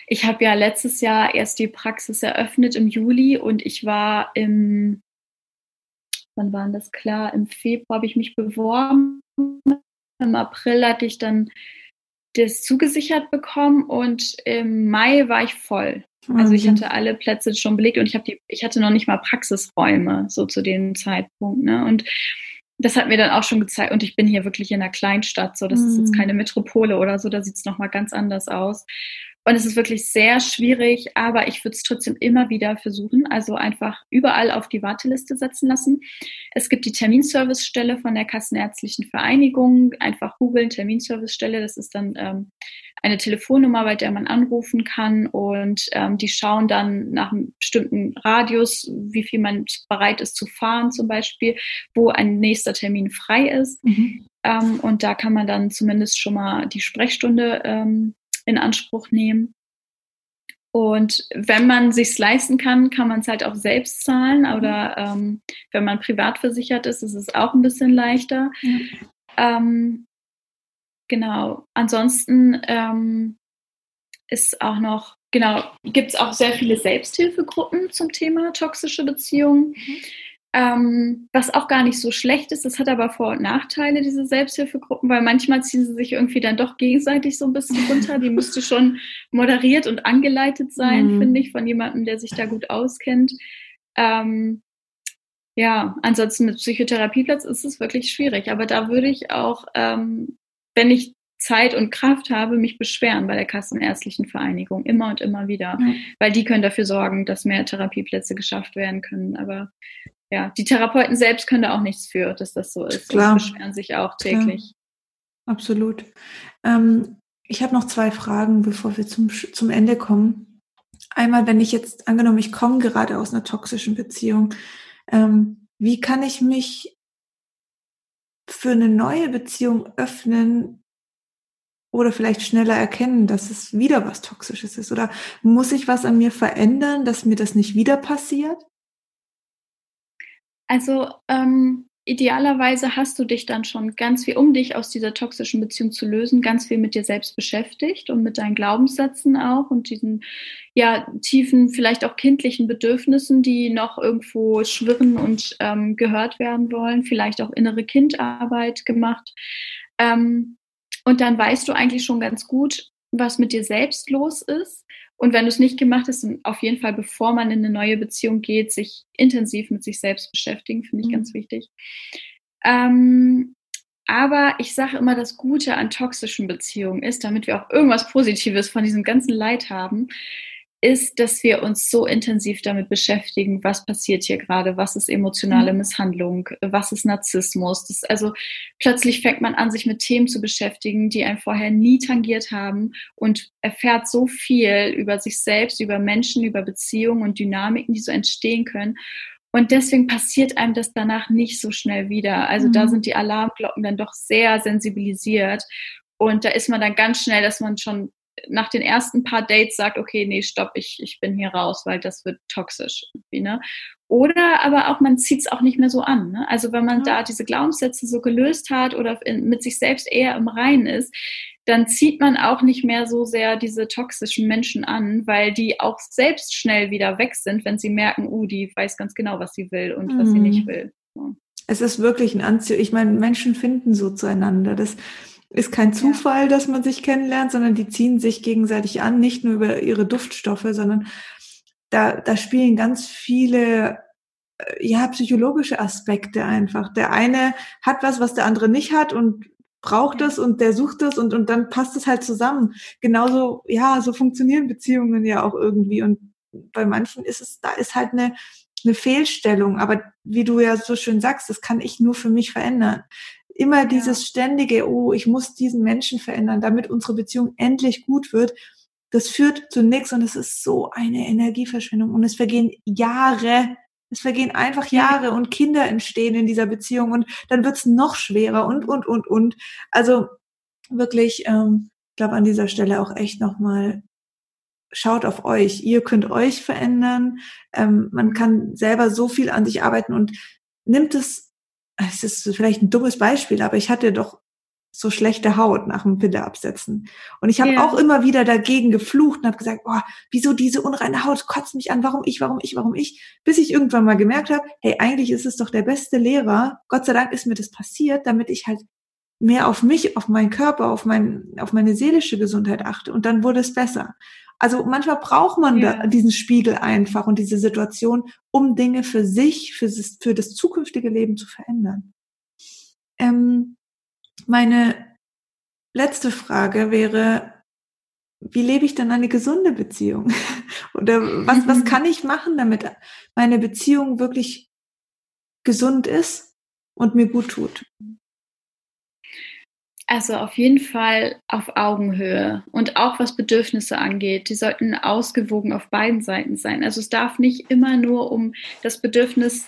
ich habe ja letztes Jahr erst die Praxis eröffnet im Juli und ich war im, wann war das klar? Im Februar habe ich mich beworben. Im April hatte ich dann das zugesichert bekommen und im Mai war ich voll. Also ich hatte alle Plätze schon belegt und ich habe die, ich hatte noch nicht mal Praxisräume so zu dem Zeitpunkt. Ne? Und das hat mir dann auch schon gezeigt, und ich bin hier wirklich in einer Kleinstadt, so das mhm. ist jetzt mhm. keine Metropole oder so, da sieht es nochmal ganz anders aus. Und es ist wirklich sehr schwierig, aber ich würde es trotzdem immer wieder versuchen. Also einfach überall auf die Warteliste setzen lassen. Es gibt die Terminservicestelle von der Kassenärztlichen Vereinigung. Einfach googeln, Terminservicestelle. Das ist dann ähm, eine Telefonnummer, bei der man anrufen kann. Und ähm, die schauen dann nach einem bestimmten Radius, wie viel man bereit ist zu fahren zum Beispiel, wo ein nächster Termin frei ist. Mhm. Ähm, und da kann man dann zumindest schon mal die Sprechstunde ähm, in Anspruch nehmen. Und wenn man sich leisten kann, kann man es halt auch selbst zahlen. Mhm. Oder ähm, wenn man privat versichert ist, ist es auch ein bisschen leichter. Mhm. Ähm, genau. Ansonsten ähm, ist auch noch, genau, gibt es auch sehr viele Selbsthilfegruppen zum Thema toxische Beziehungen. Mhm. Ähm, was auch gar nicht so schlecht ist, das hat aber Vor- und Nachteile, diese Selbsthilfegruppen, weil manchmal ziehen sie sich irgendwie dann doch gegenseitig so ein bisschen runter. Die müsste schon moderiert und angeleitet sein, mhm. finde ich, von jemandem, der sich da gut auskennt. Ähm, ja, ansonsten mit Psychotherapieplatz ist es wirklich schwierig. Aber da würde ich auch, ähm, wenn ich Zeit und Kraft habe, mich beschweren bei der Kassenärztlichen Vereinigung immer und immer wieder, mhm. weil die können dafür sorgen, dass mehr Therapieplätze geschafft werden können. Aber ja, die Therapeuten selbst können da auch nichts für, dass das so ist. Klar. Die beschweren sich auch täglich. Klar. Absolut. Ähm, ich habe noch zwei Fragen, bevor wir zum, zum Ende kommen. Einmal, wenn ich jetzt angenommen, ich komme gerade aus einer toxischen Beziehung, ähm, wie kann ich mich für eine neue Beziehung öffnen oder vielleicht schneller erkennen, dass es wieder was Toxisches ist? Oder muss ich was an mir verändern, dass mir das nicht wieder passiert? Also ähm, idealerweise hast du dich dann schon ganz viel, um dich aus dieser toxischen Beziehung zu lösen, ganz viel mit dir selbst beschäftigt und mit deinen Glaubenssätzen auch und diesen ja tiefen, vielleicht auch kindlichen Bedürfnissen, die noch irgendwo schwirren und ähm, gehört werden wollen, vielleicht auch innere Kindarbeit gemacht. Ähm, und dann weißt du eigentlich schon ganz gut, was mit dir selbst los ist und wenn du es nicht gemacht hast, dann auf jeden Fall, bevor man in eine neue Beziehung geht, sich intensiv mit sich selbst beschäftigen, finde ich mhm. ganz wichtig. Ähm, aber ich sage immer, das Gute an toxischen Beziehungen ist, damit wir auch irgendwas Positives von diesem ganzen Leid haben, ist, dass wir uns so intensiv damit beschäftigen, was passiert hier gerade, was ist emotionale mhm. Misshandlung, was ist Narzissmus. Das, also plötzlich fängt man an, sich mit Themen zu beschäftigen, die einen vorher nie tangiert haben und erfährt so viel über sich selbst, über Menschen, über Beziehungen und Dynamiken, die so entstehen können. Und deswegen passiert einem das danach nicht so schnell wieder. Also mhm. da sind die Alarmglocken dann doch sehr sensibilisiert. Und da ist man dann ganz schnell, dass man schon nach den ersten paar Dates sagt, okay, nee, stopp, ich, ich bin hier raus, weil das wird toxisch. Ne? Oder aber auch, man zieht es auch nicht mehr so an. Ne? Also wenn man ja. da diese Glaubenssätze so gelöst hat oder in, mit sich selbst eher im Reinen ist, dann zieht man auch nicht mehr so sehr diese toxischen Menschen an, weil die auch selbst schnell wieder weg sind, wenn sie merken, uh, die weiß ganz genau, was sie will und mhm. was sie nicht mhm. will. So. Es ist wirklich ein Anziehung. Ich meine, Menschen finden so zueinander. Das ist kein Zufall, ja. dass man sich kennenlernt, sondern die ziehen sich gegenseitig an, nicht nur über ihre Duftstoffe, sondern da, da spielen ganz viele äh, ja, psychologische Aspekte einfach. Der eine hat was, was der andere nicht hat und braucht es und der sucht es und, und dann passt es halt zusammen. Genauso, ja, so funktionieren Beziehungen ja auch irgendwie. Und bei manchen ist es, da ist halt eine, eine Fehlstellung. Aber wie du ja so schön sagst, das kann ich nur für mich verändern. Immer dieses ständige, oh, ich muss diesen Menschen verändern, damit unsere Beziehung endlich gut wird das führt zu nichts und es ist so eine Energieverschwendung und es vergehen Jahre, es vergehen einfach Jahre und Kinder entstehen in dieser Beziehung und dann wird es noch schwerer und, und, und, und. Also wirklich, ähm, ich glaube an dieser Stelle auch echt nochmal, schaut auf euch. Ihr könnt euch verändern. Ähm, man kann selber so viel an sich arbeiten und nimmt es, es ist vielleicht ein dummes Beispiel, aber ich hatte doch so schlechte Haut nach dem Pille absetzen. Und ich habe ja. auch immer wieder dagegen geflucht und habe gesagt, oh, wieso diese unreine Haut kotzt mich an, warum ich, warum ich, warum ich, bis ich irgendwann mal gemerkt habe, hey, eigentlich ist es doch der beste Lehrer. Gott sei Dank ist mir das passiert, damit ich halt mehr auf mich, auf meinen Körper, auf mein, auf meine seelische Gesundheit achte und dann wurde es besser. Also manchmal braucht man ja. da diesen Spiegel einfach und diese Situation, um Dinge für sich, für das, für das zukünftige Leben zu verändern. Ähm, meine letzte Frage wäre, wie lebe ich dann eine gesunde Beziehung? Oder was, was kann ich machen, damit meine Beziehung wirklich gesund ist und mir gut tut? Also auf jeden Fall auf Augenhöhe und auch was Bedürfnisse angeht. Die sollten ausgewogen auf beiden Seiten sein. Also es darf nicht immer nur um das Bedürfnis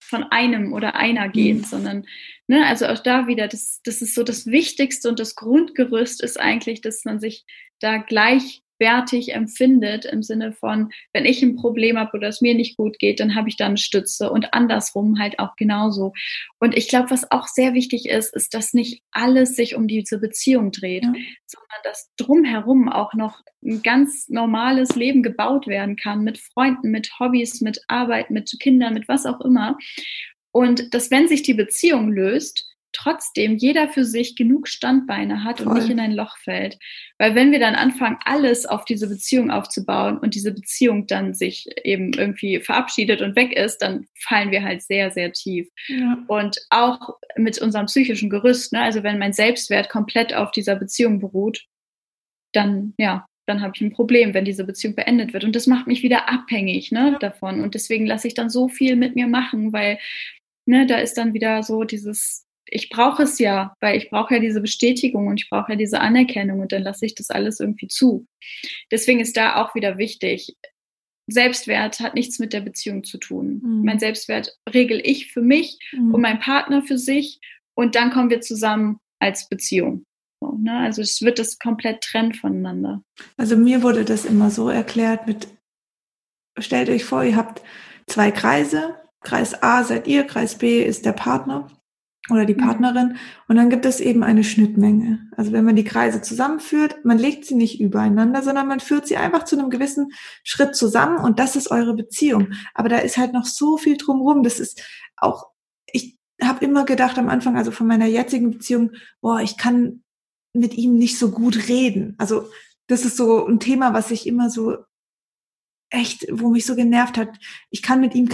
von einem oder einer gehen, mhm. sondern Ne, also auch da wieder, das, das ist so das Wichtigste und das Grundgerüst ist eigentlich, dass man sich da gleichwertig empfindet im Sinne von, wenn ich ein Problem habe oder es mir nicht gut geht, dann habe ich da eine Stütze und andersrum halt auch genauso. Und ich glaube, was auch sehr wichtig ist, ist, dass nicht alles sich um diese Beziehung dreht, ja. sondern dass drumherum auch noch ein ganz normales Leben gebaut werden kann mit Freunden, mit Hobbys, mit Arbeit, mit Kindern, mit was auch immer. Und dass, wenn sich die Beziehung löst, trotzdem jeder für sich genug Standbeine hat Voll. und nicht in ein Loch fällt. Weil wenn wir dann anfangen, alles auf diese Beziehung aufzubauen und diese Beziehung dann sich eben irgendwie verabschiedet und weg ist, dann fallen wir halt sehr, sehr tief. Ja. Und auch mit unserem psychischen Gerüst, ne? also wenn mein Selbstwert komplett auf dieser Beziehung beruht, dann ja, dann habe ich ein Problem, wenn diese Beziehung beendet wird. Und das macht mich wieder abhängig ne, davon. Und deswegen lasse ich dann so viel mit mir machen, weil ne, da ist dann wieder so dieses, ich brauche es ja, weil ich brauche ja diese Bestätigung und ich brauche ja diese Anerkennung und dann lasse ich das alles irgendwie zu. Deswegen ist da auch wieder wichtig, Selbstwert hat nichts mit der Beziehung zu tun. Mhm. Mein Selbstwert regel ich für mich mhm. und mein Partner für sich und dann kommen wir zusammen als Beziehung. So, ne? Also es wird das komplett trennt voneinander. Also mir wurde das immer so erklärt mit, stellt euch vor, ihr habt zwei Kreise Kreis A seid ihr, Kreis B ist der Partner oder die mhm. Partnerin. Und dann gibt es eben eine Schnittmenge. Also wenn man die Kreise zusammenführt, man legt sie nicht übereinander, sondern man führt sie einfach zu einem gewissen Schritt zusammen und das ist eure Beziehung. Aber da ist halt noch so viel drumherum. Das ist auch, ich habe immer gedacht am Anfang, also von meiner jetzigen Beziehung, boah, ich kann mit ihm nicht so gut reden. Also das ist so ein Thema, was ich immer so echt, wo mich so genervt hat. Ich kann mit ihm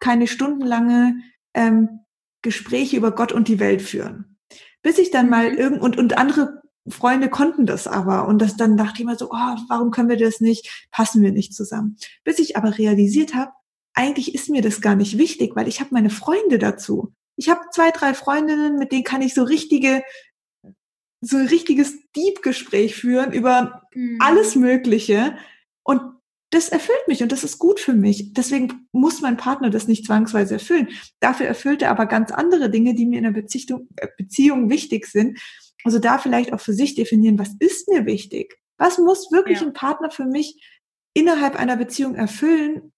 keine stundenlange ähm, Gespräche über Gott und die Welt führen. Bis ich dann mal mhm. irgend und, und andere Freunde konnten das aber und das dann dachte ich mir so, oh, warum können wir das nicht? Passen wir nicht zusammen? Bis ich aber realisiert habe, eigentlich ist mir das gar nicht wichtig, weil ich habe meine Freunde dazu. Ich habe zwei, drei Freundinnen, mit denen kann ich so richtige so ein richtiges Deep-Gespräch führen über mhm. alles Mögliche. Und das erfüllt mich und das ist gut für mich. Deswegen muss mein Partner das nicht zwangsweise erfüllen. Dafür erfüllt er aber ganz andere Dinge, die mir in einer Beziehung, äh, Beziehung wichtig sind. Also da vielleicht auch für sich definieren, was ist mir wichtig? Was muss wirklich ja. ein Partner für mich innerhalb einer Beziehung erfüllen,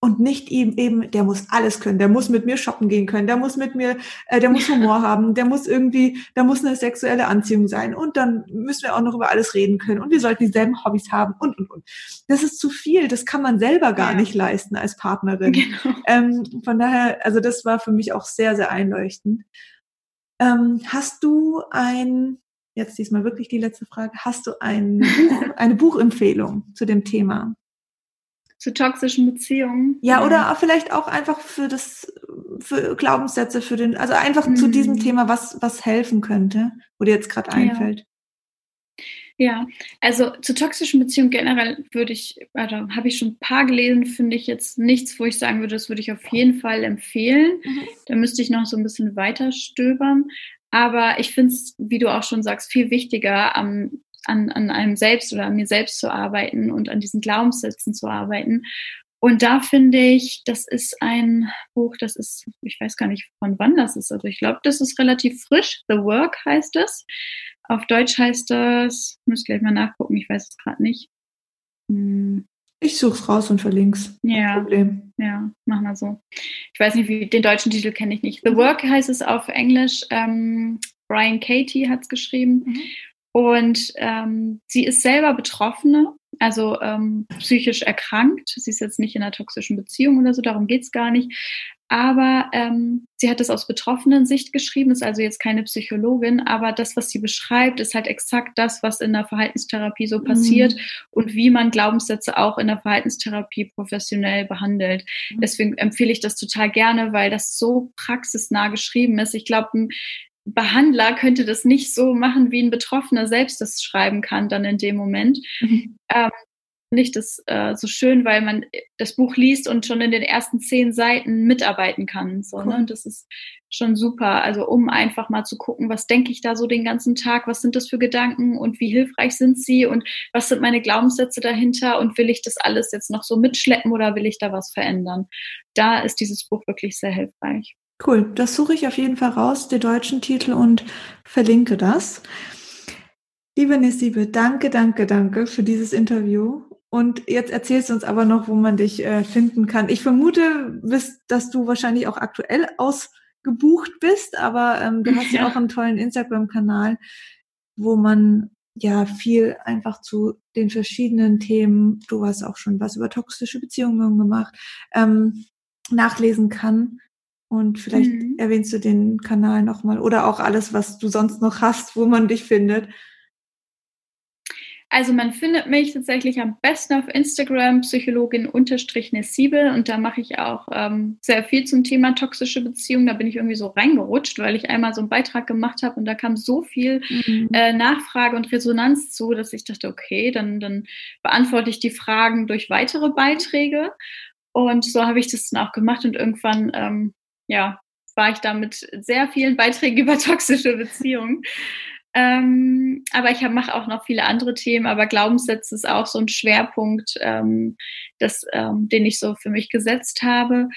und nicht ihm eben, der muss alles können, der muss mit mir shoppen gehen können, der muss mit mir, äh, der muss Humor haben, der muss irgendwie, da muss eine sexuelle Anziehung sein und dann müssen wir auch noch über alles reden können und wir sollten dieselben Hobbys haben und und und. Das ist zu viel, das kann man selber gar ja. nicht leisten als Partnerin. Genau. Ähm, von daher, also das war für mich auch sehr, sehr einleuchtend. Ähm, hast du ein, jetzt diesmal wirklich die letzte Frage, hast du ein Buch, eine Buchempfehlung zu dem Thema? Zu toxischen Beziehungen. Ja, oder vielleicht auch einfach für das, für Glaubenssätze, für den, also einfach mhm. zu diesem Thema, was, was helfen könnte, wo dir jetzt gerade einfällt. Ja. ja. also zu toxischen Beziehungen generell würde ich, also habe ich schon ein paar gelesen, finde ich jetzt nichts, wo ich sagen würde, das würde ich auf jeden Fall empfehlen. Mhm. Da müsste ich noch so ein bisschen weiter stöbern. Aber ich finde es, wie du auch schon sagst, viel wichtiger, am an, an einem selbst oder an mir selbst zu arbeiten und an diesen Glaubenssätzen zu arbeiten. Und da finde ich, das ist ein Buch, das ist, ich weiß gar nicht von wann das ist, also ich glaube, das ist relativ frisch. The Work heißt es. Auf Deutsch heißt das, muss gleich mal nachgucken, ich weiß es gerade nicht. Hm. Ich suche es raus und verlinke es. Ja. Problem. Ja, mach mal so. Ich weiß nicht, wie den deutschen Titel kenne ich nicht. The Work heißt es auf Englisch. Ähm, Brian Katie hat es geschrieben. Mhm. Und ähm, sie ist selber Betroffene, also ähm, psychisch erkrankt. Sie ist jetzt nicht in einer toxischen Beziehung oder so, darum geht's gar nicht. Aber ähm, sie hat das aus betroffenen Sicht geschrieben, ist also jetzt keine Psychologin, aber das, was sie beschreibt, ist halt exakt das, was in der Verhaltenstherapie so passiert mhm. und wie man Glaubenssätze auch in der Verhaltenstherapie professionell behandelt. Mhm. Deswegen empfehle ich das total gerne, weil das so praxisnah geschrieben ist. Ich glaube, Behandler könnte das nicht so machen, wie ein Betroffener selbst das schreiben kann, dann in dem Moment. Mhm. Ähm, nicht das äh, so schön, weil man das Buch liest und schon in den ersten zehn Seiten mitarbeiten kann. So, ne? cool. ne? Und das ist schon super. Also um einfach mal zu gucken, was denke ich da so den ganzen Tag, was sind das für Gedanken und wie hilfreich sind sie und was sind meine Glaubenssätze dahinter und will ich das alles jetzt noch so mitschleppen oder will ich da was verändern? Da ist dieses Buch wirklich sehr hilfreich. Cool, das suche ich auf jeden Fall raus, den deutschen Titel und verlinke das. Liebe Nisibe, danke, danke, danke für dieses Interview. Und jetzt erzählst du uns aber noch, wo man dich äh, finden kann. Ich vermute, dass du wahrscheinlich auch aktuell ausgebucht bist, aber ähm, du hast ja auch einen tollen Instagram-Kanal, wo man ja viel einfach zu den verschiedenen Themen, du hast auch schon was über toxische Beziehungen gemacht, ähm, nachlesen kann. Und vielleicht mhm. erwähnst du den Kanal nochmal oder auch alles, was du sonst noch hast, wo man dich findet. Also man findet mich tatsächlich am besten auf Instagram, Psychologin-Nessibel und da mache ich auch ähm, sehr viel zum Thema toxische Beziehungen. Da bin ich irgendwie so reingerutscht, weil ich einmal so einen Beitrag gemacht habe und da kam so viel mhm. äh, Nachfrage und Resonanz zu, dass ich dachte, okay, dann, dann beantworte ich die Fragen durch weitere Beiträge. Und so habe ich das dann auch gemacht und irgendwann ähm, ja, war ich da mit sehr vielen Beiträgen über toxische Beziehungen. Ähm, aber ich mache auch noch viele andere Themen, aber Glaubenssätze ist auch so ein Schwerpunkt, ähm, das, ähm, den ich so für mich gesetzt habe.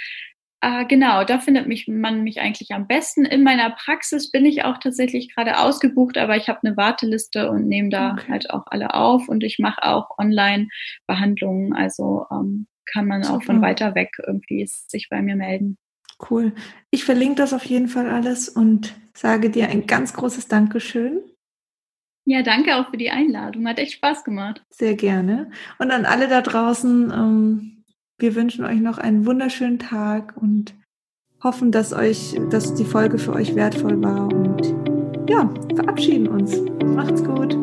Äh, genau, da findet mich, man mich eigentlich am besten. In meiner Praxis bin ich auch tatsächlich gerade ausgebucht, aber ich habe eine Warteliste und nehme da okay. halt auch alle auf und ich mache auch Online-Behandlungen, also ähm, kann man Super. auch von weiter weg irgendwie sich bei mir melden. Cool. Ich verlinke das auf jeden Fall alles und sage dir ein ganz großes Dankeschön. Ja, danke auch für die Einladung. Hat echt Spaß gemacht. Sehr gerne. Und an alle da draußen, ähm, wir wünschen euch noch einen wunderschönen Tag und hoffen, dass euch, dass die Folge für euch wertvoll war und ja, verabschieden uns. Macht's gut.